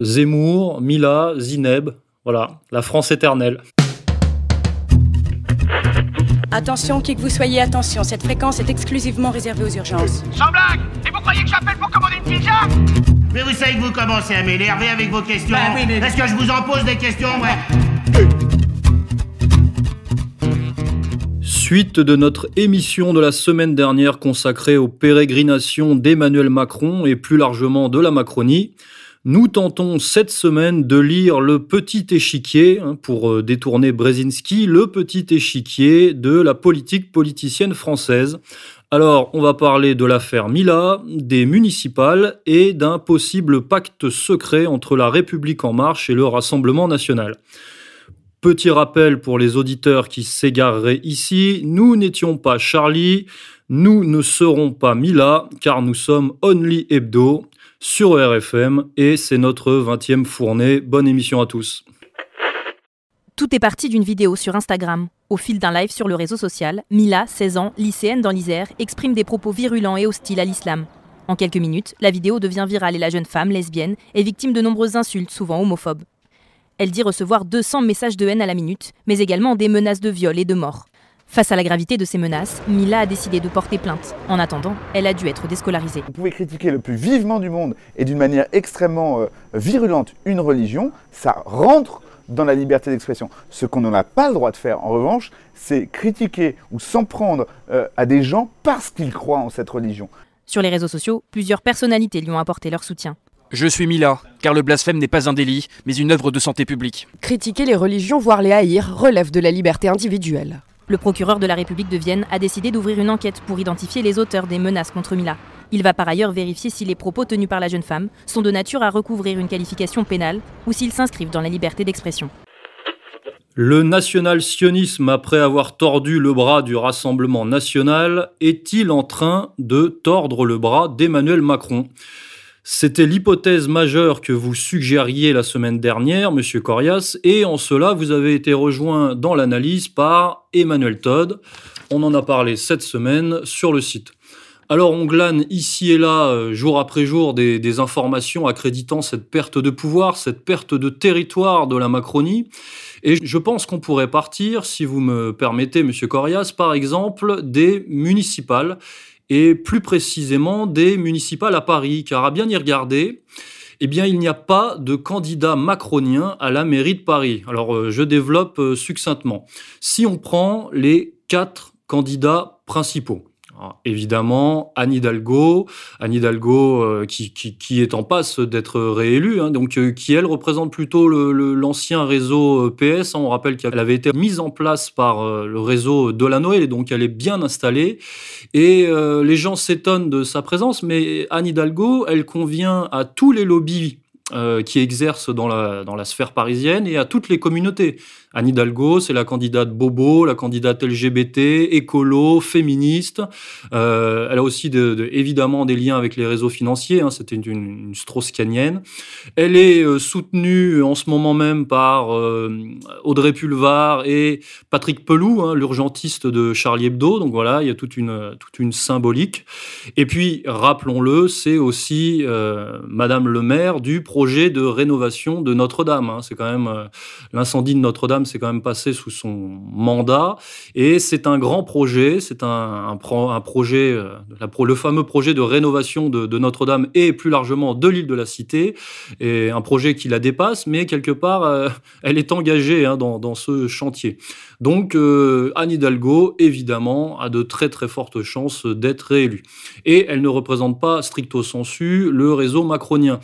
Zemmour, Mila, Zineb, voilà, la France éternelle. Attention, qui que vous soyez, attention, cette fréquence est exclusivement réservée aux urgences. Sans blague Et vous croyez que j'appelle pour commander une pizza? Mais vous savez que vous commencez à m'énerver avec vos questions. Bah oui, mais- Est-ce que je vous en pose des questions, ouais Suite de notre émission de la semaine dernière consacrée aux pérégrinations d'Emmanuel Macron et plus largement de la Macronie, nous tentons cette semaine de lire le petit échiquier, hein, pour euh, détourner Brzezinski, le petit échiquier de la politique politicienne française. Alors, on va parler de l'affaire Mila, des municipales et d'un possible pacte secret entre la République en marche et le Rassemblement national. Petit rappel pour les auditeurs qui s'égareraient ici, nous n'étions pas Charlie, nous ne serons pas Mila, car nous sommes Only Hebdo sur RFM et c'est notre 20e fournée. Bonne émission à tous. Tout est parti d'une vidéo sur Instagram. Au fil d'un live sur le réseau social, Mila, 16 ans, lycéenne dans l'Isère, exprime des propos virulents et hostiles à l'islam. En quelques minutes, la vidéo devient virale et la jeune femme, lesbienne, est victime de nombreuses insultes, souvent homophobes. Elle dit recevoir 200 messages de haine à la minute, mais également des menaces de viol et de mort. Face à la gravité de ces menaces, Mila a décidé de porter plainte. En attendant, elle a dû être déscolarisée. Vous pouvez critiquer le plus vivement du monde et d'une manière extrêmement euh, virulente une religion, ça rentre dans la liberté d'expression. Ce qu'on n'a pas le droit de faire, en revanche, c'est critiquer ou s'en prendre euh, à des gens parce qu'ils croient en cette religion. Sur les réseaux sociaux, plusieurs personnalités lui ont apporté leur soutien. Je suis Mila, car le blasphème n'est pas un délit, mais une œuvre de santé publique. Critiquer les religions, voire les haïr, relève de la liberté individuelle. Le procureur de la République de Vienne a décidé d'ouvrir une enquête pour identifier les auteurs des menaces contre Mila. Il va par ailleurs vérifier si les propos tenus par la jeune femme sont de nature à recouvrir une qualification pénale ou s'ils s'inscrivent dans la liberté d'expression. Le national-sionisme, après avoir tordu le bras du Rassemblement national, est-il en train de tordre le bras d'Emmanuel Macron? C'était l'hypothèse majeure que vous suggériez la semaine dernière, Monsieur Corias, et en cela, vous avez été rejoint dans l'analyse par Emmanuel Todd. On en a parlé cette semaine sur le site. Alors on glane ici et là, euh, jour après jour, des, informations accréditant cette perte de pouvoir, cette perte de territoire de la Macronie. Et je pense qu'on pourrait partir, si vous me permettez, Monsieur Corias, par exemple, des municipales, et plus précisément des municipales à Paris, car à bien y regarder, eh bien, il n'y a pas de candidat macronien à la mairie de Paris. Alors, euh, je développe euh, succinctement. Si on prend les quatre candidats principaux, alors, évidemment, Anne Hidalgo, Anne Hidalgo euh, qui, est en passe d'être réélue, hein, euh, qui elle représente plutôt l'ancien réseau euh, PS. hein. on rappelle qu'elle avait été mise en place par le réseau Delanoë, donc elle est bien installée. Et les gens s'étonnent de sa présence, mais Anne Hidalgo, elle convient à tous les lobbies qui exercent dans la, dans la sphère parisienne et à toutes les communautés. Anne Hidalgo, c'est la candidate bobo, la candidate LGBT, écolo, féministe. Euh, elle a aussi de- de- évidemment des liens avec les réseaux financiers. hein, C'était une, une strauss-canienne. Elle est euh, soutenue en ce moment même par euh, Audrey Pulvar et Patrick Pelou, hein, l'urgentiste de Charlie Hebdo. Donc voilà, il y a toute une, symbolique. Et puis, rappelons-le, c'est aussi euh, Madame le maire du projet de rénovation de Notre-Dame. hein. C'est quand même euh, l'incendie de Notre-Dame, c'est quand même passé sous son mandat. Et c'est un grand projet, c'est un, un, pro- un projet, euh, le fameux projet de rénovation de, Notre-Dame et plus largement de l'île de la Cité. Et un projet qui la dépasse, mais quelque part, euh, elle est engagée hein, dans, dans ce chantier. Donc, euh, Anne Hidalgo, évidemment, a de très très fortes chances d'être réélue. Et elle ne représente pas stricto sensu le réseau macronien.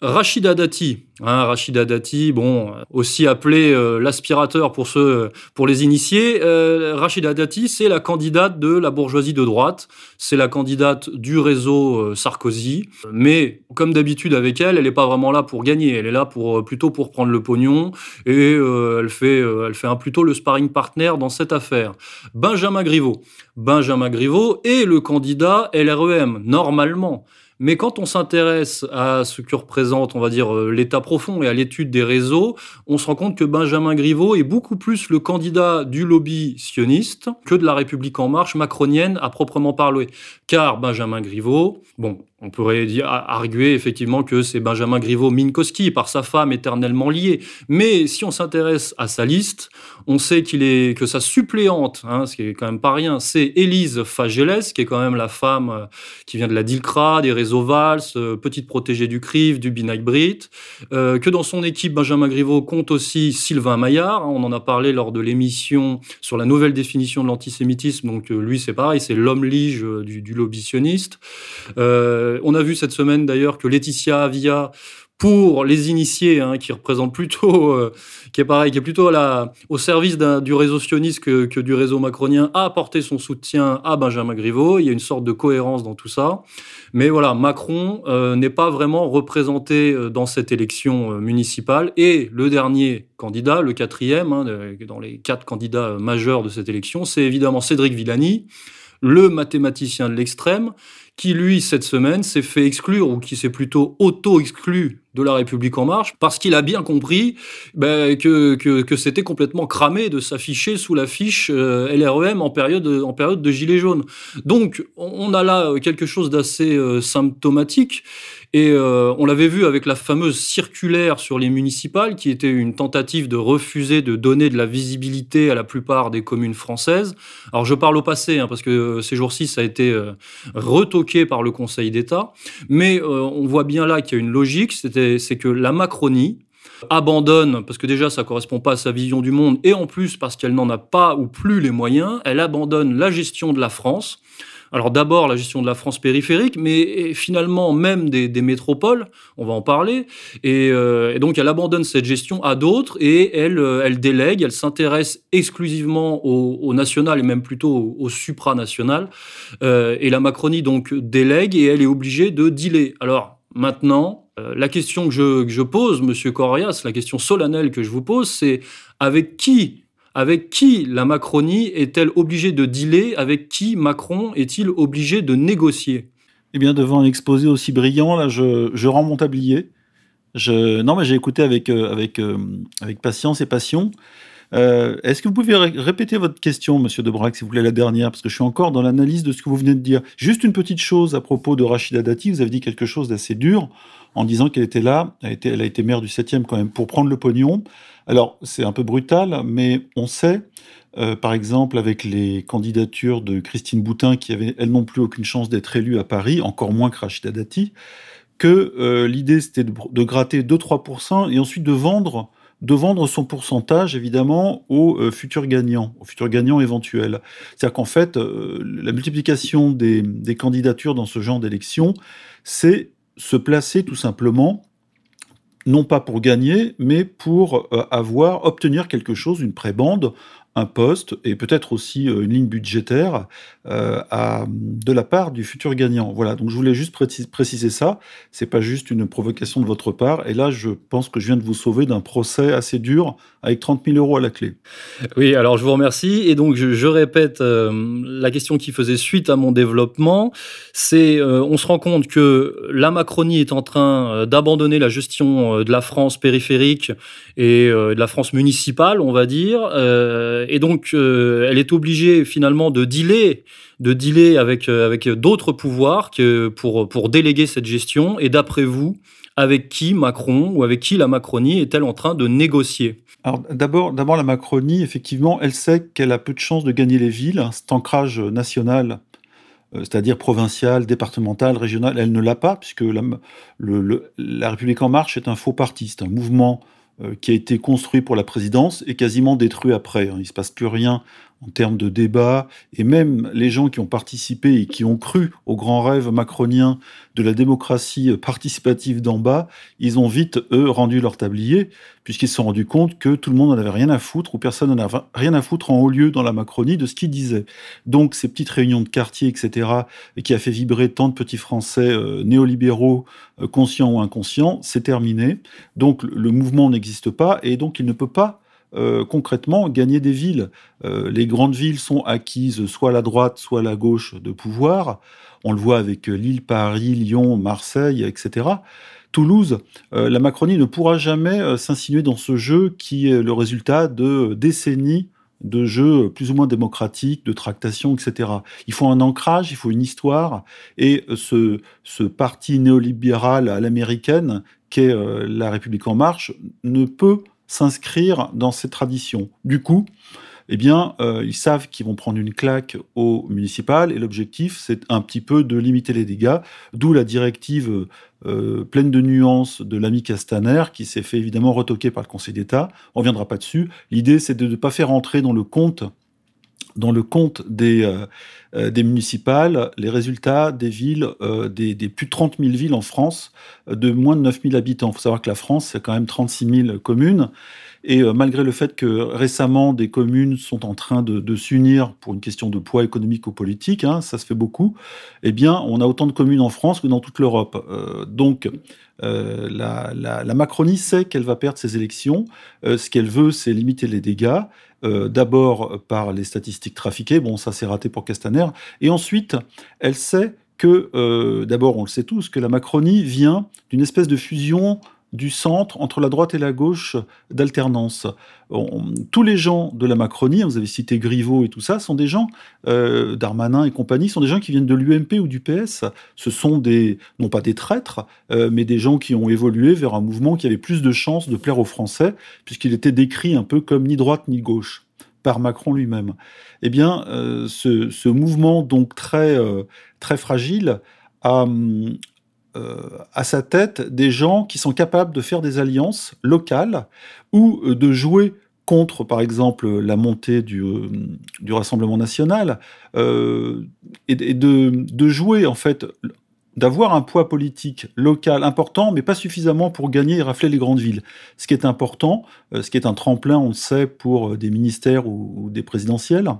Rachida Dati, hein, Rachida Dati, bon, euh, aussi appelé euh, l'aspirateur pour ceux, pour les initiés. Euh, Rachida Dati, c'est la candidate de la bourgeoisie de droite, c'est la candidate du réseau Sarkozy. Mais comme d'habitude avec elle, elle n'est pas vraiment là pour gagner. Elle est là pour plutôt pour prendre le pognon et elle fait, elle fait un, plutôt le sparring partner dans cette affaire. Benjamin Griveaux, Benjamin Griveaux est le candidat LREM normalement. Mais quand on s'intéresse à ce que représente, on va dire, euh, l'état profond et à l'étude des réseaux, on se rend compte que Benjamin Griveaux est beaucoup plus le candidat du lobby sioniste que de la République en marche macronienne à proprement parler. Car Benjamin Griveaux, bon, on pourrait arguer effectivement que c'est Benjamin Griveaux Minkowski par sa femme éternellement liée. Mais si on s'intéresse à sa liste, on sait qu'il est que sa suppléante, hein, ce qui est quand même pas rien, c'est Élise Fageles, qui est quand même la femme euh, qui vient de la DILCRA, des réseaux Vals, euh, petite protégée du CRIF, du Binac Brit, euh, que dans son équipe Benjamin Griveaux compte aussi Sylvain Maillard. Hein, on en a parlé lors de l'émission sur la nouvelle définition de l'antisémitisme. Donc lui, c'est pareil, c'est l'homme lige du, du lobbytionniste. Euh, on a vu cette semaine d'ailleurs que Laetitia Avia pour les initiés, hein, qui représente plutôt, euh, qui est pareil, qui est plutôt au service du réseau sioniste que, du réseau macronien, a apporté son soutien à Benjamin Griveaux. Il y a une sorte de cohérence dans tout ça. Mais voilà, Macron euh, n'est pas vraiment représenté dans cette élection municipale. Et le dernier candidat, le quatrième, hein, dans les quatre candidats majeurs de cette élection, c'est évidemment Cédric Villani, le mathématicien de l'extrême, qui, lui, cette semaine, s'est fait exclure, ou qui s'est plutôt auto-exclu de la République en marche, parce qu'il a bien compris ben, que, que, c'était complètement cramé de s'afficher sous l'affiche euh, LREM en période, en période de gilet jaune. Donc, on a là quelque chose d'assez euh, symptomatique. Et euh, on l'avait vu avec la fameuse circulaire sur les municipales, qui était une tentative de refuser de donner de la visibilité à la plupart des communes françaises. Alors je parle au passé, hein, parce que ces jours-ci, ça a été retoqué par le Conseil d'État. Mais on voit bien là qu'il y a une logique, c'est que la Macronie, abandonne, parce que déjà ça correspond pas à sa vision du monde, et en plus parce qu'elle n'en a pas ou plus les moyens, elle abandonne la gestion de la France alors d'abord la gestion de la France périphérique, mais finalement même des, métropoles, on va en parler. Euh, et, donc elle abandonne cette gestion à d'autres et elle, euh, délègue, elle s'intéresse exclusivement au, national et même plutôt au, supranational. Euh, et la Macronie donc délègue et elle est obligée de dealer. Alors maintenant, la question que je, que je pose, Monsieur Corias, la question solennelle que je vous pose, c'est avec qui avec qui la Macronie est-elle obligée de dealer Avec qui Macron est-il obligé de négocier? Eh bien, devant un exposé aussi brillant, là, je, rends mon tablier. Je, non, mais j'ai écouté avec, euh, avec, euh, avec patience et passion. Euh, est-ce que vous pouvez répéter votre question, Monsieur Debrac, si vous voulez la dernière, parce que je suis encore dans l'analyse de ce que vous venez de dire. Juste une petite chose à propos de Rachida Dati. Vous avez dit quelque chose d'assez dur en disant qu'elle était là, elle, elle a été maire du 7e quand même, pour prendre le pognon. Alors, c'est un peu brutal, mais on sait, euh, par exemple, avec les candidatures de Christine Boutin, qui avait, elle non plus, aucune chance d'être élue à Paris, encore moins que Rachida Dati, que euh, l'idée, c'était de, gratter 2-3% et ensuite de vendre de vendre son pourcentage, évidemment, aux euh, futurs gagnants, aux futurs gagnants éventuels. C'est-à-dire qu'en fait, la multiplication des, des, candidatures dans ce genre d'élection, c'est se placer tout simplement non pas pour gagner, mais pour euh, avoir, obtenir quelque chose, une prébande, un poste et peut-être aussi euh, une ligne budgétaire euh, de la part du futur gagnant. Voilà, donc je voulais juste préciser ça. C'est pas juste une provocation de votre part. Et là, je pense que je viens de vous sauver d'un procès assez dur avec 30 000 euros à la clé. Oui, alors je vous remercie. Et donc, je, répète euh, la question qui faisait suite à mon développement. C'est, on se rend compte que la Macronie est en train d'abandonner la gestion de la France périphérique et de la France municipale, on va dire et donc, euh, elle est obligée finalement de dealer, de dealer avec, euh, avec d'autres pouvoirs que pour, pour déléguer cette gestion. Et d'après vous, avec qui Macron ou avec qui la Macronie est-elle en train de négocier? Alors d'abord, d'abord la Macronie, effectivement, elle sait qu'elle a peu de chances de gagner les villes. Cet ancrage national euh, c'est-à-dire provincial, départemental, régional, elle ne l'a pas, puisque la, la République en marche est un faux parti, c'est un mouvement euh, qui a été construit pour la présidence et quasiment détruit après. Hein. Il ne se passe plus rien en termes de débat, et même les gens qui ont participé et qui ont cru au grand rêve macronien de la démocratie participative d'en bas, ils ont vite, eux, rendu leur tablier, puisqu'ils se sont rendus compte que tout le monde n'en avait rien à foutre, ou personne n'en avait rien à foutre en haut lieu dans la Macronie de ce qu'ils disaient. Donc ces petites réunions de quartier, etc., et qui a fait vibrer tant de petits Français euh, néolibéraux, euh, conscients ou inconscients, c'est terminé. Donc le mouvement n'existe pas, et donc il ne peut pas euh, concrètement gagner des villes. Euh, les grandes villes sont acquises soit à la droite, soit à la gauche de pouvoir. On le voit avec Lille, Paris, Lyon, Marseille, etc. Toulouse, euh, la Macronie ne pourra jamais s'insinuer dans ce jeu qui est le résultat de décennies de jeu plus ou moins démocratique, de tractation, etc. Il faut un ancrage, il faut une histoire, et ce, ce parti néolibéral à l'américaine, qu'est euh, La République en marche, ne peut s'inscrire dans cette tradition. Du coup, eh bien, euh, ils savent qu'ils vont prendre une claque au municipal et l'objectif, c'est un petit peu de limiter les dégâts, d'où la directive euh, pleine de nuances de l'ami Castaner, qui s'est fait évidemment retoquer par le Conseil d'État. On ne reviendra pas dessus. L'idée, c'est de ne pas faire entrer dans le compte dans le compte des, euh, des municipales les résultats des villes, des, des, plus de 30 000 villes en France, de moins de 9 000 habitants. Il faut savoir que la France, c'est quand même 36 000 communes. Et euh, malgré le fait que récemment des communes sont en train de, s'unir pour une question de poids économique ou politique, hein, ça se fait beaucoup, eh bien, on a autant de communes en France que dans toute l'Europe. Euh, donc, euh, la, Macronie sait qu'elle va perdre ses élections. ce qu'elle veut, c'est limiter les dégâts. D'abord par les statistiques trafiquées, bon, ça s'est raté pour Castaner. Et ensuite, elle sait que, d'abord, on le sait tous, que la Macronie vient d'une espèce de fusion du centre, entre la droite et la gauche d'alternance. Tous les gens de la Macronie, vous avez cité Griveaux et tout ça, sont des gens, euh, Darmanin et compagnie, sont des gens qui viennent de l'UMP ou du PS. Ce sont des, non pas des traîtres, euh, mais des gens qui ont évolué vers un mouvement qui avait plus de chances de plaire aux Français, puisqu'il était décrit un peu comme ni droite ni gauche par Macron lui-même. Eh bien, euh, ce, mouvement donc très, très fragile a, euh, à sa tête des gens qui sont capables de faire des alliances locales ou euh, de jouer contre, par exemple, la montée du, euh, du Rassemblement national, et, de, de, jouer, en fait, d'avoir un poids politique local important, mais pas suffisamment pour gagner et rafler les grandes villes. Ce qui est important, ce qui est un tremplin, on le sait, pour des ministères ou des présidentielles.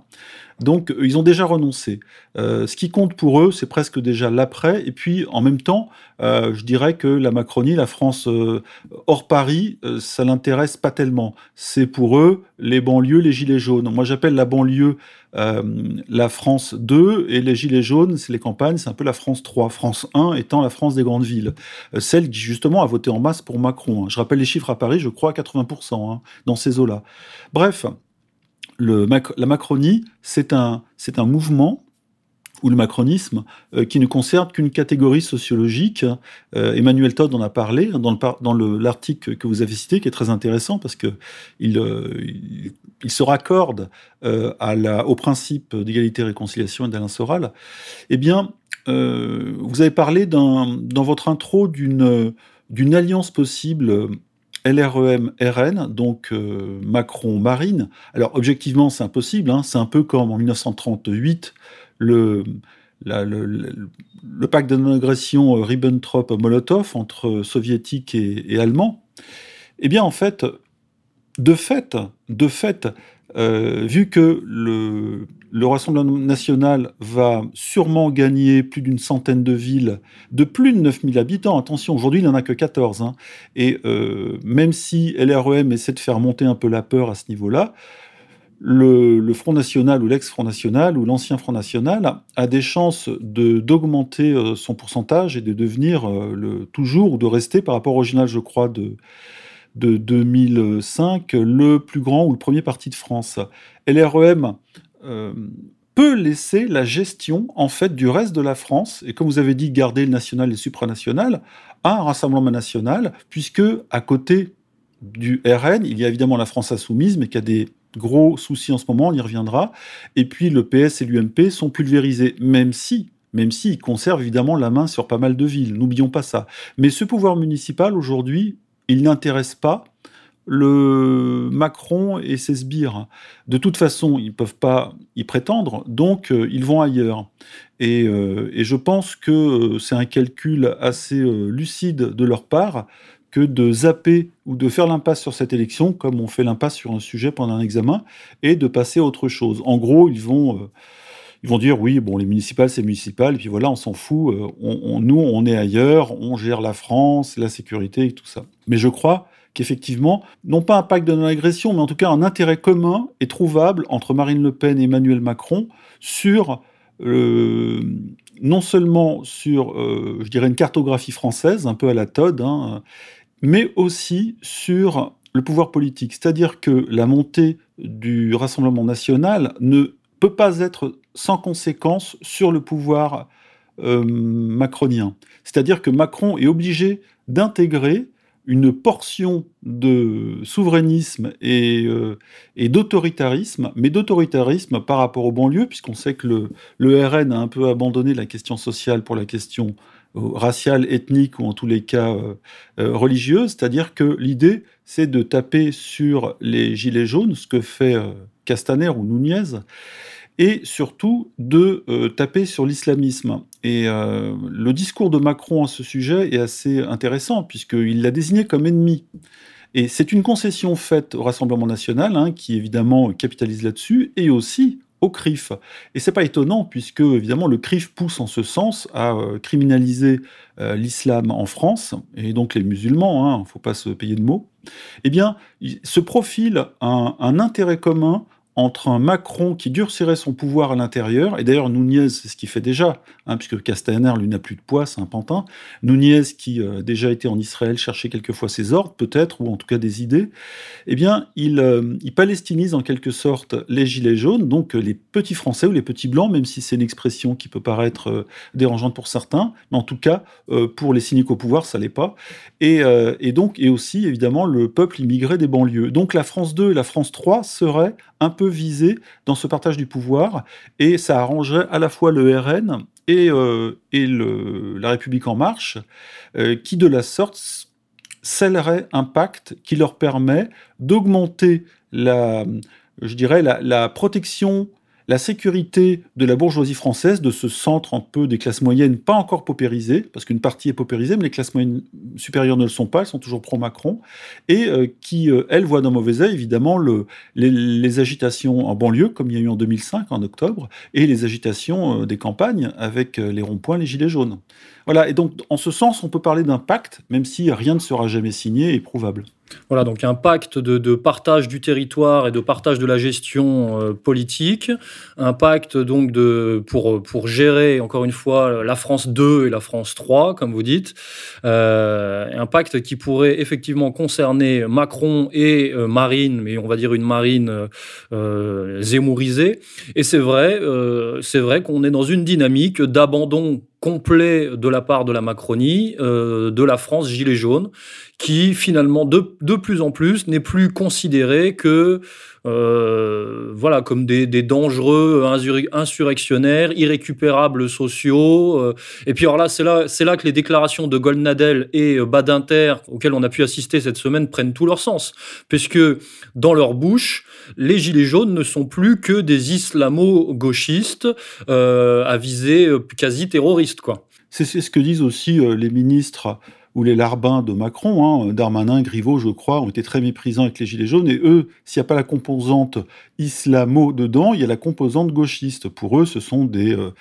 Donc, ils ont déjà renoncé. Euh, ce qui compte pour eux, c'est presque déjà l'après. Et puis, en même temps, euh, je dirais que la Macronie, la France euh, hors Paris, ça l'intéresse pas tellement. C'est pour eux les banlieues, les gilets jaunes. Moi, j'appelle la banlieue la France 2 et les gilets jaunes, c'est les campagnes, c'est un peu la France 3. France 1 étant la France des grandes villes. celle qui, justement, a voté en masse pour Macron. Hein. Je rappelle les chiffres à Paris, je crois à 80% hein, dans ces eaux-là. Bref, la Macronie, c'est un, mouvement ou le macronisme, euh, qui ne concerne qu'une catégorie sociologique. Euh, Emmanuel Todd en a parlé dans, l'article que vous avez cité, qui est très intéressant parce qu'il il, euh, se raccorde au principe d'égalité réconciliation et d'Alain Soral. Eh bien, vous avez parlé dans votre intro d'une alliance possible LREM-RN, donc euh, Macron-Marine. Alors objectivement, c'est impossible, hein. c'est un peu comme en 1938, le, le, pacte de non-agression euh, Ribbentrop-Molotov entre soviétiques et, et, allemands. Eh bien, en fait, de fait, de fait, euh, vu que le, le, Rassemblement national va sûrement gagner plus d'une centaine de villes de plus de 9000 habitants, attention, aujourd'hui il n'y en a que 14, hein, et euh, même si LREM essaie de faire monter un peu la peur à ce niveau-là, le, Front National ou l'ex-Front National ou l'ancien Front National a des chances d'augmenter euh, son pourcentage et de devenir le, toujours ou de rester par rapport au original, je crois, de, de 2005 le plus grand ou le premier parti de France. LREM peut laisser la gestion en fait du reste de la France et comme vous avez dit garder le national et le supranational à un rassemblement national puisque à côté du RN il y a évidemment la France insoumise mais qui a des gros soucis en ce moment on y reviendra et puis le PS et l'UMP sont pulvérisés même si même s'ils conservent évidemment la main sur pas mal de villes, n'oublions pas ça. Mais ce pouvoir municipal, aujourd'hui, il n'intéresse pas le Macron et ses sbires. De toute façon, ils ne peuvent pas y prétendre, donc euh, ils vont ailleurs. Et, euh, je pense que euh, c'est un calcul assez lucide de leur part que de zapper ou de faire l'impasse sur cette élection, comme on fait l'impasse sur un sujet pendant un examen, et de passer à autre chose. En gros, ils vont ils vont dire oui, bon, les municipales, c'est municipal, et puis voilà, on s'en fout. on, nous, on est ailleurs, on gère la France, la sécurité et tout ça. Mais je crois qu'effectivement, non pas un pacte de non-agression, mais en tout cas un intérêt commun est trouvable entre Marine Le Pen et Emmanuel Macron sur euh, non seulement sur, euh, une cartographie française, un peu à la Todd, hein, mais aussi sur le pouvoir politique. C'est-à-dire que la montée du Rassemblement national ne peut pas être sans conséquence sur le pouvoir euh, macronien. C'est-à-dire que Macron est obligé d'intégrer une portion de souverainisme et, euh, et d'autoritarisme, mais d'autoritarisme par rapport aux banlieues, puisqu'on sait que le, RN a un peu abandonné la question sociale pour la question euh, raciale, ethnique ou en tous les cas euh, religieuse, c'est-à-dire que l'idée c'est de taper sur les gilets jaunes, ce que fait Castaner ou Nunez, et surtout de euh, taper sur l'islamisme. Et euh, le discours de Macron à ce sujet est assez intéressant, puisqu'il l'a désigné comme ennemi. Et c'est une concession faite au Rassemblement national, hein, qui évidemment capitalise là-dessus, et aussi au CRIF. Et c'est pas étonnant, puisque évidemment le CRIF pousse en ce sens à euh, criminaliser l'islam en France, et donc les musulmans, il hein, ne faut pas se payer de mots. Eh bien, il se profile un intérêt commun entre un Macron qui durcirait son pouvoir à l'intérieur, et d'ailleurs Nunez, c'est ce qu'il fait déjà, hein, puisque Castaner, lui, n'a plus de poids, c'est un pantin. Nunez, qui euh, déjà été en Israël chercher quelquefois ses ordres, peut-être, ou en tout cas des idées, eh bien, il, euh, palestinise en quelque sorte les gilets jaunes, donc euh, les petits Français ou les petits blancs, même si c'est une expression qui peut paraître dérangeante pour certains, mais en tout cas, pour les cyniques au pouvoir, ça l'est pas. Et, donc, et aussi, évidemment, le peuple immigré des banlieues. Donc la France 2 et la France 3 seraient un peu visé dans ce partage du pouvoir, et ça arrangerait à la fois le RN et, euh, et le, la République en marche, euh, qui de la sorte scellerait un pacte qui leur permet d'augmenter la, je dirais, la, la protection la sécurité de la bourgeoisie française, de ce centre un peu des classes moyennes pas encore paupérisées, parce qu'une partie est paupérisée, mais les classes moyennes supérieures ne le sont pas, elles sont toujours pro-Macron, et euh, qui, euh, elles, voient d'un mauvais œil, évidemment, le, les, les, agitations en banlieue, comme il y a eu en 2005, en octobre, et les agitations euh, des campagnes avec les ronds-points, les gilets jaunes. Voilà, et donc, en ce sens, on peut parler d'un pacte, même si rien ne sera jamais signé et prouvable. Voilà, donc un pacte de, partage du territoire et de partage de la gestion euh, politique, un pacte donc de, pour, pour gérer, encore une fois, la France 2 et la France 3, comme vous dites, euh, un pacte qui pourrait effectivement concerner Macron et euh, Marine, mais on va dire une Marine zémourisée. Et c'est vrai, c'est vrai qu'on est dans une dynamique d'abandon complet de la part de la Macronie, euh, de la France gilet jaune, qui finalement de, de plus en plus n'est plus considéré que euh, voilà comme des, dangereux insurrectionnaires, irrécupérables sociaux. Euh, et puis alors là, c'est là, c'est là que les déclarations de Goldnadel et Badinter, auxquelles on a pu assister cette semaine, prennent tout leur sens, puisque dans leur bouche, les gilets jaunes ne sont plus que des islamo-gauchistes euh, à visée quasi terroriste, quoi. C'est ce que disent aussi euh, les ministres ou les larbins de Macron, hein, Darmanin, Griveaux, je crois, ont été très méprisants avec les Gilets jaunes. Et eux, s'il n'y a pas la composante islamo dedans, il y a la composante gauchiste. Pour eux, ce sont des euh,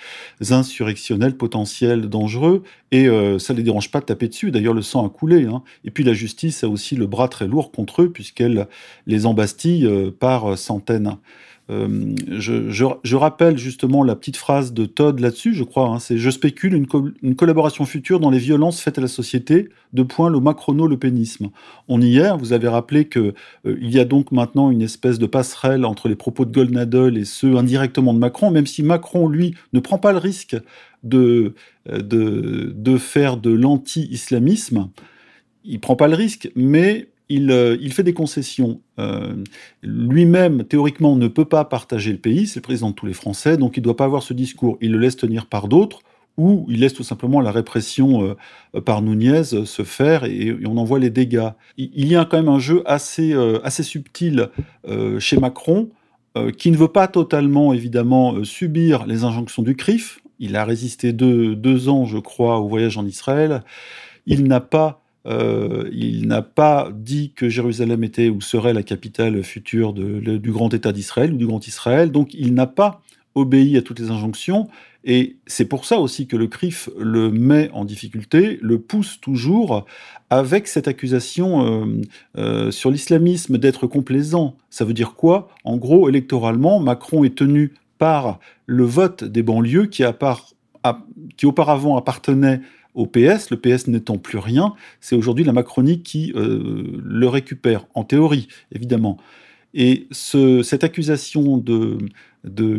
insurrectionnels potentiels dangereux. Et euh, ça ne les dérange pas de taper dessus. D'ailleurs, le sang a coulé. Hein. Et puis la justice a aussi le bras très lourd contre eux, puisqu'elle les embastille euh, par centaines. Je, je, rappelle justement la petite phrase de Todd là-dessus, je crois. Hein, c'est Je spécule une, co une, collaboration future dans les violences faites à la société, de point le macrono-le-pénisme. On y est, vous avez rappelé qu'il y a donc maintenant une espèce de passerelle entre les propos de Goldnadel et ceux indirectement de Macron, même si Macron, lui, ne prend pas le risque de, de, de faire de l'anti-islamisme. Il prend pas le risque, mais il, euh, il, fait des concessions. Euh, Lui-même, théoriquement, ne peut pas partager le pays, c'est le président de tous les Français, donc il ne doit pas avoir ce discours. Il le laisse tenir par d'autres, ou il laisse tout simplement la répression euh, par Nunez se faire et, on en voit les dégâts. Il, y a quand même un jeu assez, euh, assez subtil euh, chez Macron, qui ne veut pas totalement, évidemment, subir les injonctions du CRIF. Il a résisté deux, deux ans, je crois, au voyage en Israël. Il n'a pas euh, pas dit que Jérusalem était ou serait la capitale future du grand État d'Israël ou du grand Israël. Donc il n'a pas obéi à toutes les injonctions. Et c'est pour ça aussi que le CRIF le met en difficulté, le pousse toujours avec cette accusation euh, euh, sur l'islamisme d'être complaisant. Ça veut dire quoi? En gros, électoralement, Macron est tenu par le vote des banlieues qui, qui auparavant appartenait au PS, le PS n'étant plus rien, c'est aujourd'hui la Macronie qui le récupère, en théorie, évidemment. Et cette accusation de,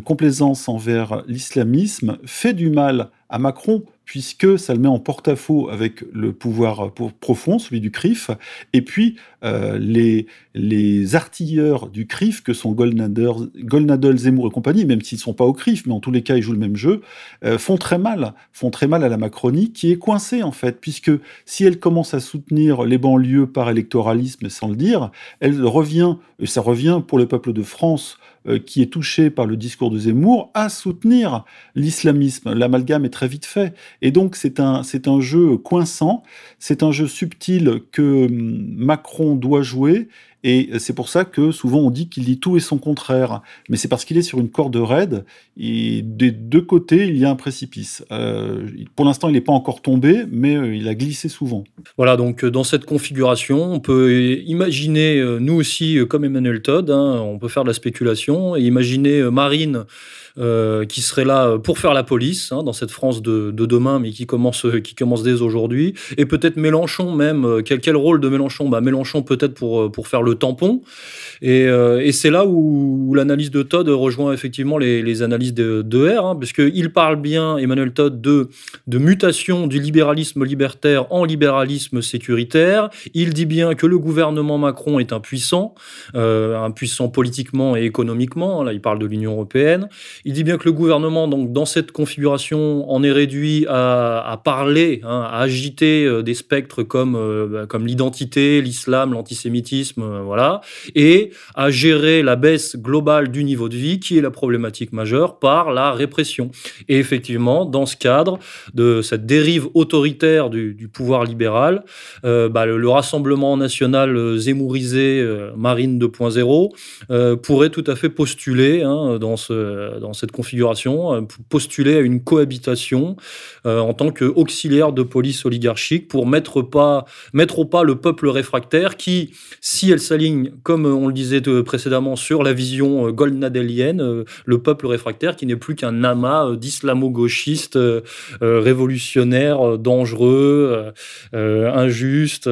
complaisance envers l'islamisme fait du mal à Macron, puisque ça le met en porte-à-faux avec le pouvoir profond, celui du CRIF, et puis euh, les, artilleurs du CRIF, que sont Golnadel, Zemmour et compagnie, même s'ils ne sont pas au CRIF, mais en tous les cas ils jouent le même jeu, euh, font très mal, font très mal à la Macronie, qui est coincée en fait, puisque si elle commence à soutenir les banlieues par électoralisme, sans le dire, elle revient, et ça revient pour le peuple de France, euh, qui est touché par le discours de Zemmour à soutenir l'islamisme. L'amalgame est très vite fait. Et donc c'est un, c'est un jeu coinçant, c'est un jeu subtil que hum, Macron doit jouer et c'est pour ça que souvent on dit qu'il dit tout et son contraire. Mais c'est parce qu'il est sur une corde raide. Et des deux côtés, il y a un précipice. Euh, pour l'instant, il n'est pas encore tombé, mais euh, il a glissé souvent. Voilà, donc euh, dans cette configuration, on peut imaginer, nous aussi, comme Emmanuel Todd, hein, on peut faire de la spéculation, et imaginer Marine euh, qui serait là pour faire la police hein, dans cette France de, demain, mais qui commence, qui commence dès aujourd'hui. Et peut-être Mélenchon même. Euh, quel, quel rôle de Mélenchon? Bah, Mélenchon peut-être pour, euh, pour faire le tampon. Et, et c'est là où, l'analyse de Todd rejoint effectivement les, analyses de, de R, hein, parle bien, Emmanuel Todd, de, mutation du libéralisme libertaire en libéralisme sécuritaire. Il dit bien que le gouvernement Macron est impuissant, euh, impuissant politiquement et économiquement. Là, il parle de l'Union européenne. Il dit bien que le gouvernement, donc, dans cette configuration, en est réduit à, parler, hein, à agiter euh, des spectres comme, euh, bah, comme l'identité, l'islam, l'antisémitisme, euh, et à gérer la baisse globale du niveau de vie, qui est la problématique majeure, par la répression. Et effectivement, dans ce cadre de cette dérive autoritaire du, pouvoir libéral, bah, le, Rassemblement national zémourisé Marine 2.0 pourrait tout à fait postuler hein, dans ce dans cette configuration, euh, postuler à une cohabitation euh, en tant qu'auxiliaire de police oligarchique pour mettre, pas, mettre au pas le peuple réfractaire qui, si elle s'aligne, comme on le disait précédemment, sur la vision euh, goldnadelienne, le peuple réfractaire qui n'est plus qu'un amas d'islamo-gauchistes révolutionnaires, dangereux, injustes,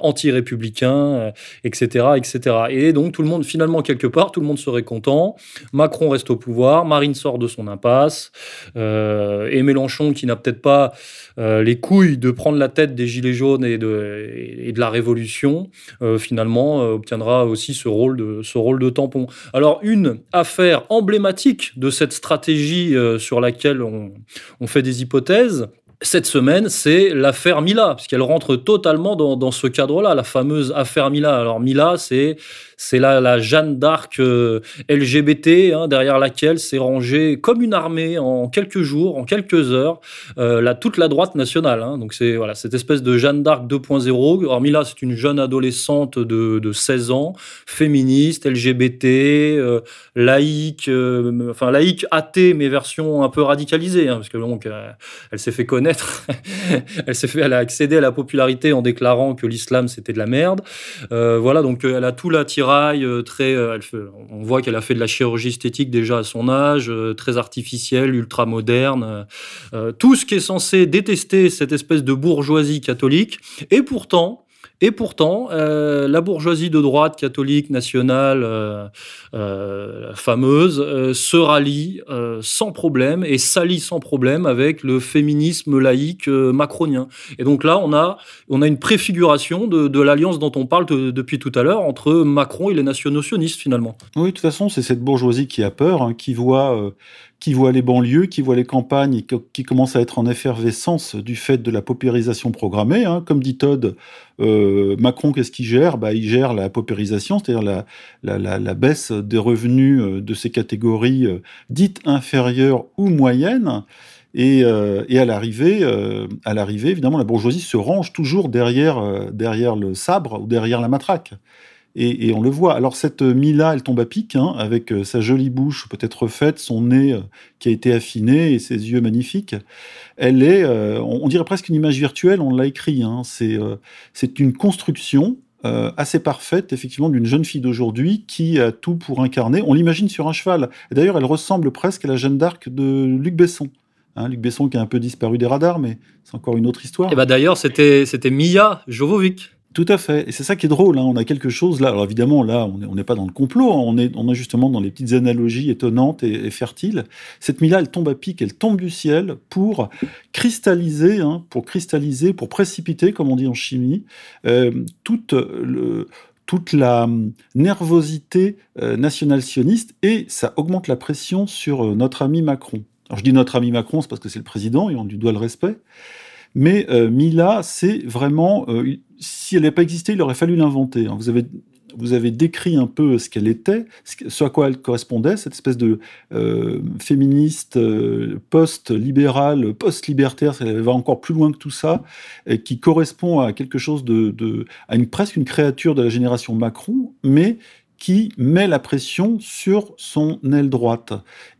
anti-républicains, etc., etc. Et donc tout le monde, finalement, quelque part, tout le monde serait content. Macron reste au pouvoir. Marine sort de son impasse, euh, et Mélenchon, qui n'a peut-être pas euh, les couilles de prendre la tête des Gilets jaunes et de, la Révolution, euh, finalement, obtiendra aussi ce rôle, de, tampon. Alors, une affaire emblématique de cette stratégie sur laquelle on fait des hypothèses, cette semaine, c'est l'affaire Mila, puisqu'elle rentre totalement dans, ce cadre-là, la fameuse affaire Mila. Alors Mila, c'est c'est la, Jeanne d'Arc euh, LGBT, hein, derrière laquelle s'est rangée comme une armée en quelques jours, en quelques heures, euh, la, toute la droite nationale. Hein. Donc c'est voilà, cette espèce de Jeanne d'Arc 2.0. Hormis là, c'est une jeune adolescente de, de 16 ans, féministe, LGBT, euh, laïque, enfin laïque athée, mais version un peu radicalisée, hein, parce que donc elle s'est fait connaître, elle s'est fait, elle a accédé à la popularité en déclarant que l'islam c'était de la merde. voilà, donc elle a tout la tiré euh, très. Euh, on voit qu'elle a fait de la chirurgie esthétique déjà à son âge, euh, très artificielle, ultra moderne. tout ce qui est censé détester cette espèce de bourgeoisie catholique. Et pourtant, et pourtant, euh, la bourgeoisie de droite catholique nationale euh, euh, fameuse se rallie sans problème et s'allie sans problème avec le féminisme laïque macronien. Et donc là, on a, on a une préfiguration de, l'alliance dont on parle depuis tout à l'heure entre Macron et les nationaux sionistes finalement. Oui, de toute façon, c'est cette bourgeoisie qui a peur, hein, qui voit qui voit les banlieues, qui voit les campagnes, qui commencent à être en effervescence du fait de la paupérisation programmée. Hein. Comme dit Todd, euh, Macron, qu'est-ce qu'il gère? Bah, Il gère la paupérisation, c'est-à-dire la, baisse des revenus euh, de ces catégories euh, dites inférieures ou moyennes. Et, et, à l'arrivée, à l'arrivée, évidemment, la bourgeoisie se range toujours derrière, derrière le sabre ou derrière la matraque. Et, on le voit. Alors cette Mila, elle tombe à pic, hein, avec euh, sa jolie bouche peut-être refaite, son nez euh, qui a été affiné et ses yeux magnifiques. Elle est, euh, on, dirait presque une image virtuelle, on l'a écrit. Hein. c'est une construction assez parfaite, effectivement, d'une jeune fille d'aujourd'hui qui a tout pour incarner. On l'imagine sur un cheval. D'ailleurs, elle ressemble presque à la Jeanne d'Arc de Luc Besson. Hein, Luc Besson qui a un peu disparu des radars, mais c'est encore une autre histoire. Et bah d'ailleurs, c'était Mia Jovovic. Tout à fait. Et c'est ça qui est drôle. Hein. On a quelque chose là. Alors évidemment, là, on n'est pas dans le complot. Hein. On est, justement dans les petites analogies étonnantes et, fertiles. Cette Mila, elle tombe à pic, elle tombe du ciel pour cristalliser, hein, pour cristalliser, pour précipiter, comme on dit en chimie, euh, toute toute la hum, nervosité euh, nationale-sioniste et ça augmente la pression sur euh, notre ami Macron. Alors je dis notre ami Macron, c'est parce que c'est le président et on lui doit le respect. Mais euh, Mila, c'est vraiment, euh, si elle n'avait pas existé, il aurait fallu l'inventer. Hein. Vous avez vous avez décrit un peu ce qu'elle était, ce à quoi elle correspondait, cette espèce de euh, féministe post-libérale, post-libertaire, elle va encore plus loin que tout ça, et qui correspond à quelque chose de, de, à une presque une créature de la génération Macron, mais qui met la pression sur son aile droite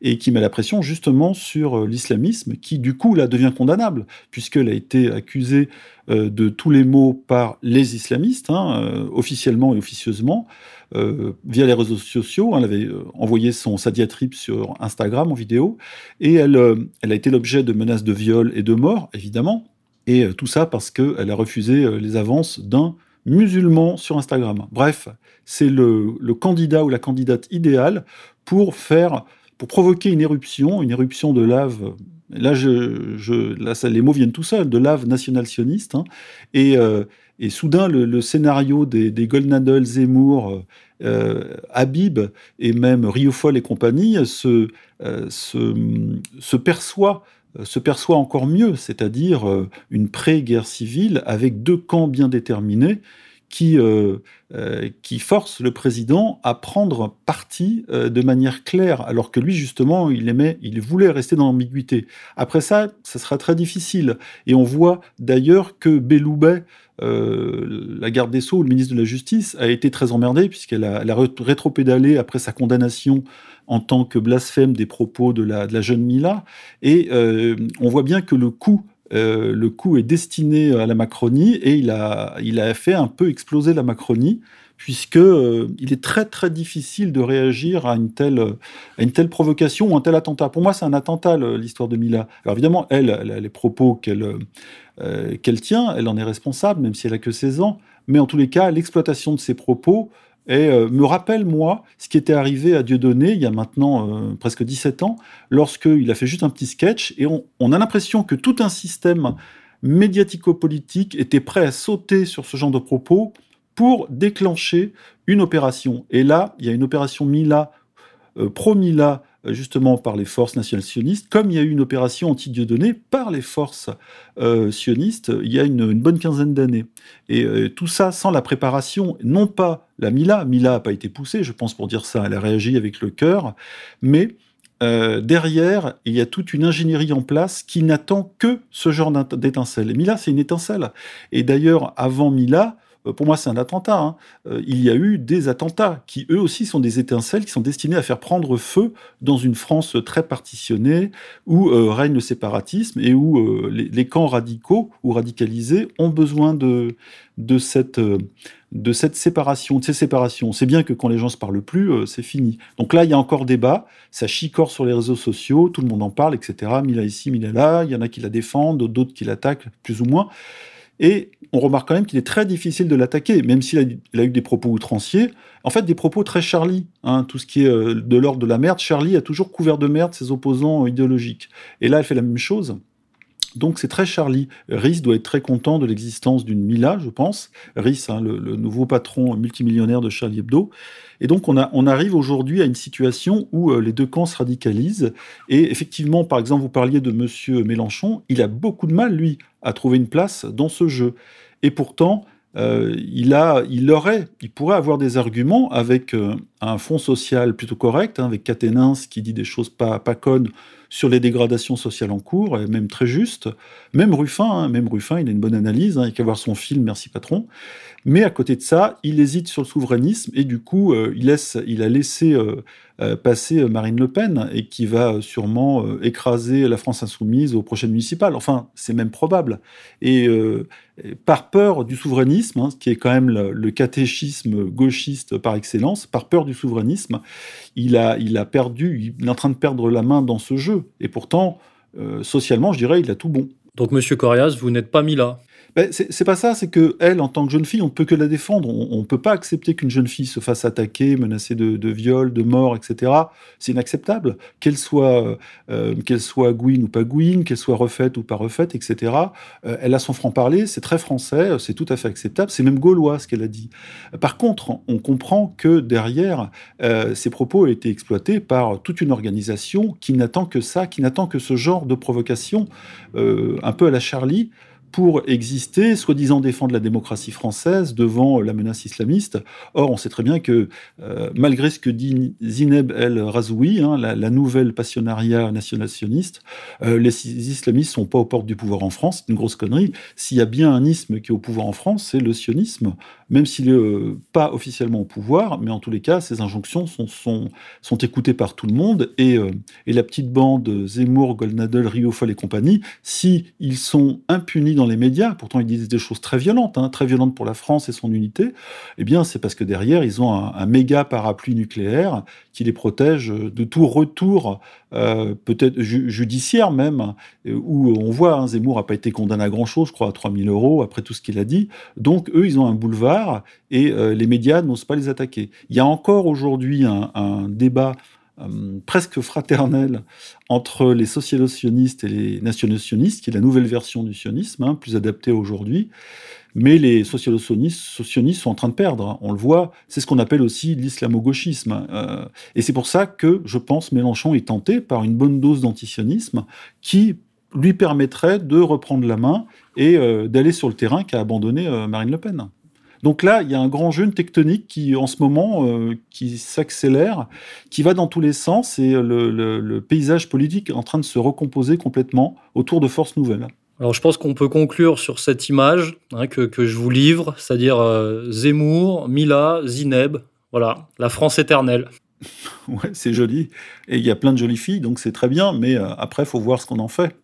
et qui met la pression justement sur euh, l'islamisme qui du coup là devient condamnable puisqu'elle a été accusée euh, de tous les maux par les islamistes hein, euh, officiellement et officieusement via les réseaux sociaux. Elle avait envoyé son, sa diatribe sur Instagram en vidéo et elle, elle a été l'objet de menaces de viol et de mort évidemment et tout ça parce qu'elle a refusé les avances d'un musulman sur Instagram. Bref, c'est le, candidat ou la candidate idéale pour faire, pour provoquer une éruption, une éruption de lave. Là, je, les mots viennent tout seuls, de lave national-sioniste. Hein. Euh, et, soudain, le, scénario des, des Goldnadel, Zemmour, euh, Habib et même Riofol et compagnie se, euh, se, perçoit se perçoit encore mieux, c'est-à-dire une pré-guerre civile avec deux camps bien déterminés qui, euh, euh, qui force le président à prendre parti euh, de manière claire, alors que lui, justement, il aimait, il voulait rester dans l'ambiguïté. Après ça, ça sera très difficile. Et on voit d'ailleurs que Belloubet, la garde des Sceaux, le ministre de la Justice, a été très emmerdé, puisqu'elle a, a rétropédalé après sa condamnation en tant que blasphème des propos de la jeune Mila. Et on voit bien que le coup euh, le coup est destiné à la Macronie et il a, fait un peu exploser la Macronie puisque euh, il est très très difficile de réagir à une telle à une telle provocation ou un tel attentat. Pour moi, c'est un attentat l'histoire de Mila. Alors évidemment, elle, les propos qu'elle euh, qu'elle tient, elle en est responsable, même si elle a que 16 ans. Mais en tous les cas, l'exploitation de ses propos et euh, me rappelle, moi, ce qui était arrivé à Dieudonné il y a maintenant euh, presque 17 ans, lorsqu'il a fait juste un petit sketch, et on, a l'impression que tout un système médiatico-politique était prêt à sauter sur ce genre de propos pour déclencher une opération. Et là, il y a une opération Mila, euh, pro-Mila, justement par les forces nationales sionistes, comme il y a eu une opération anti-Dieudonné par les forces sionistes il y a une, bonne quinzaine d'années. Et tout ça sans la préparation, non pas la Mila. Mila n'a pas été poussée, je pense, pour dire ça. Elle a réagi avec le cœur. Mais euh, derrière, il y a toute une ingénierie en place qui n'attend que ce genre d'étincelle. Mila, c'est une étincelle. Et d'ailleurs, avant Mila, euh, pour moi, c'est un attentat. Hein. Euh, il y a eu des attentats qui, eux aussi, sont des étincelles qui sont destinés à faire prendre feu dans une France très partitionnée où règne le séparatisme et où les, camps radicaux ou radicalisés ont besoin de, cette séparation, de ces séparations. C'est bien que quand les gens se parlent plus, euh, c'est fini. Donc là, il y a encore débat, ça chicore sur les réseaux sociaux, tout le monde en parle, etc. Mila ici, Mila là, il y en a qui la défendent, d'autres qui l'attaquent, plus ou moins. Et on remarque quand même qu'il est très difficile de l'attaquer, même s'il a, a, eu des propos outranciers. En fait, des propos très Charlie. Hein, tout ce qui est euh, de l'ordre de la merde, Charlie a toujours couvert de merde ses opposants idéologiques. Et là, elle fait la même chose. Donc c'est très Charlie. Rhys doit être très content de l'existence d'une Mila, je pense. Rhys, hein, le, nouveau patron multimillionnaire de Charlie Hebdo. Et donc on, arrive aujourd'hui à une situation où euh, les deux camps se radicalisent. Et effectivement, par exemple, vous parliez de Monsieur Mélenchon, il a beaucoup de mal, lui, à trouver une place dans ce jeu. Et pourtant, euh, il, a, il aurait, il pourrait avoir des arguments avec euh, un fonds social plutôt correct, hein, avec Caténins qui dit des choses pas, pas connes sur les dégradations sociales en cours, et même très juste. Même Ruffin, hein, même Ruffin, il a une bonne analyse, hein, il a qu'à voir son film Merci Patron. Mais à côté de ça, il hésite sur le souverainisme et du coup, euh, il, laisse, il a laissé euh, passer euh, Marine Le Pen et qui va sûrement écraser la France insoumise aux prochaines municipales. Enfin, c'est même probable. Et par peur du souverainisme, hein, qui est quand même le, catéchisme gauchiste par excellence, par peur du souverainisme, il a, il a perdu, il est en train de perdre la main dans ce jeu. Et pourtant, socialement, je dirais, il a tout bon. Donc, Monsieur Corias, vous n'êtes pas mis là ben, c'est pas ça, c'est que elle, en tant que jeune fille, on ne peut que la défendre. On ne peut pas accepter qu'une jeune fille se fasse attaquer, menacée de, viol, de mort, etc. C'est inacceptable. Qu'elle soit, euh, qu'elle soit Gwyn ou pas Gwyn, qu'elle soit refaite ou pas refaite, etc. Euh, elle a son franc-parler, c'est très français, c'est tout à fait acceptable, c'est même gaulois ce qu'elle a dit. Par contre, on comprend que derrière, euh, ces propos ont été exploités par toute une organisation qui n'attend que ça, qui n'attend que ce genre de provocation, un peu à la Charlie, pour exister, soi-disant défendre la démocratie française devant la menace islamiste. Or, on sait très bien que, euh, malgré ce que dit Zineb El Razoui, hein, la, nouvelle passionnariat nationaliste, euh, les islamistes sont pas aux portes du pouvoir en France. C'est une grosse connerie. S'il y a bien un isme qui est au pouvoir en France, c'est le sionisme, même s'il n'est euh, pas officiellement au pouvoir, mais en tous les cas, ces injonctions sont, sont, sont écoutées par tout le monde. Et, et la petite bande Zemmour, Goldnadel, Riofol et compagnie, si sont impunis dans les médias, pourtant ils disent des choses très violentes, hein, très violentes pour la France et son unité, eh bien c'est parce que derrière ils ont un, méga parapluie nucléaire qui les protège de tout retour, euh, peut-être judiciaire même, où on voit, hein, Zemmour n'a pas été condamné à grand-chose, je crois à 3000 euros après tout ce qu'il a dit. Donc eux, ils ont un boulevard et euh, les médias n'osent pas les attaquer. Il y a encore aujourd'hui un débat euh, presque fraternelle entre les socialo-sionistes et les nationaux-sionistes, qui est la nouvelle version du sionisme, hein, plus adaptée aujourd'hui. Mais les socialo-sionistes sont en train de perdre. Hein. On le voit, c'est ce qu'on appelle aussi l'islamo-gauchisme. Euh, et c'est pour ça que, je pense, Mélenchon est tenté par une bonne dose d'antisionisme qui lui permettrait de reprendre la main et euh, d'aller sur le terrain qu'a abandonné Marine Le Pen. Donc là, il y a un grand jeûne tectonique qui, en ce moment, euh, qui s'accélère, qui va dans tous les sens, et le, paysage politique est en train de se recomposer complètement autour de forces nouvelles. Alors je pense qu'on peut conclure sur cette image hein, que, je vous livre, c'est-à-dire euh, Zemmour, Mila, Zineb, voilà, la France éternelle. ouais, c'est joli. Et il y a plein de jolies filles, donc c'est très bien, mais euh, après, il faut voir ce qu'on en fait.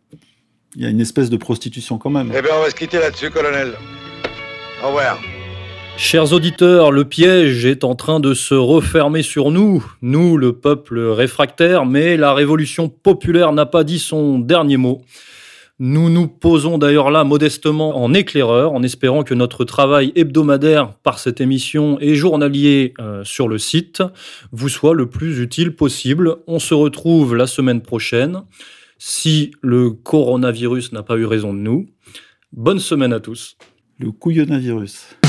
Il y a une espèce de prostitution quand même. Eh bien, on va se quitter là-dessus, colonel. Au revoir. Chers auditeurs, le piège est en train de se refermer sur nous, nous le peuple réfractaire, mais la révolution populaire n'a pas dit son dernier mot. Nous nous posons d'ailleurs là modestement en éclaireur, en espérant que notre travail hebdomadaire par cette émission et journalier euh, sur le site vous soit le plus utile possible. On se retrouve la semaine prochaine, si le coronavirus n'a pas eu raison de nous. Bonne semaine à tous. Le couillonavirus.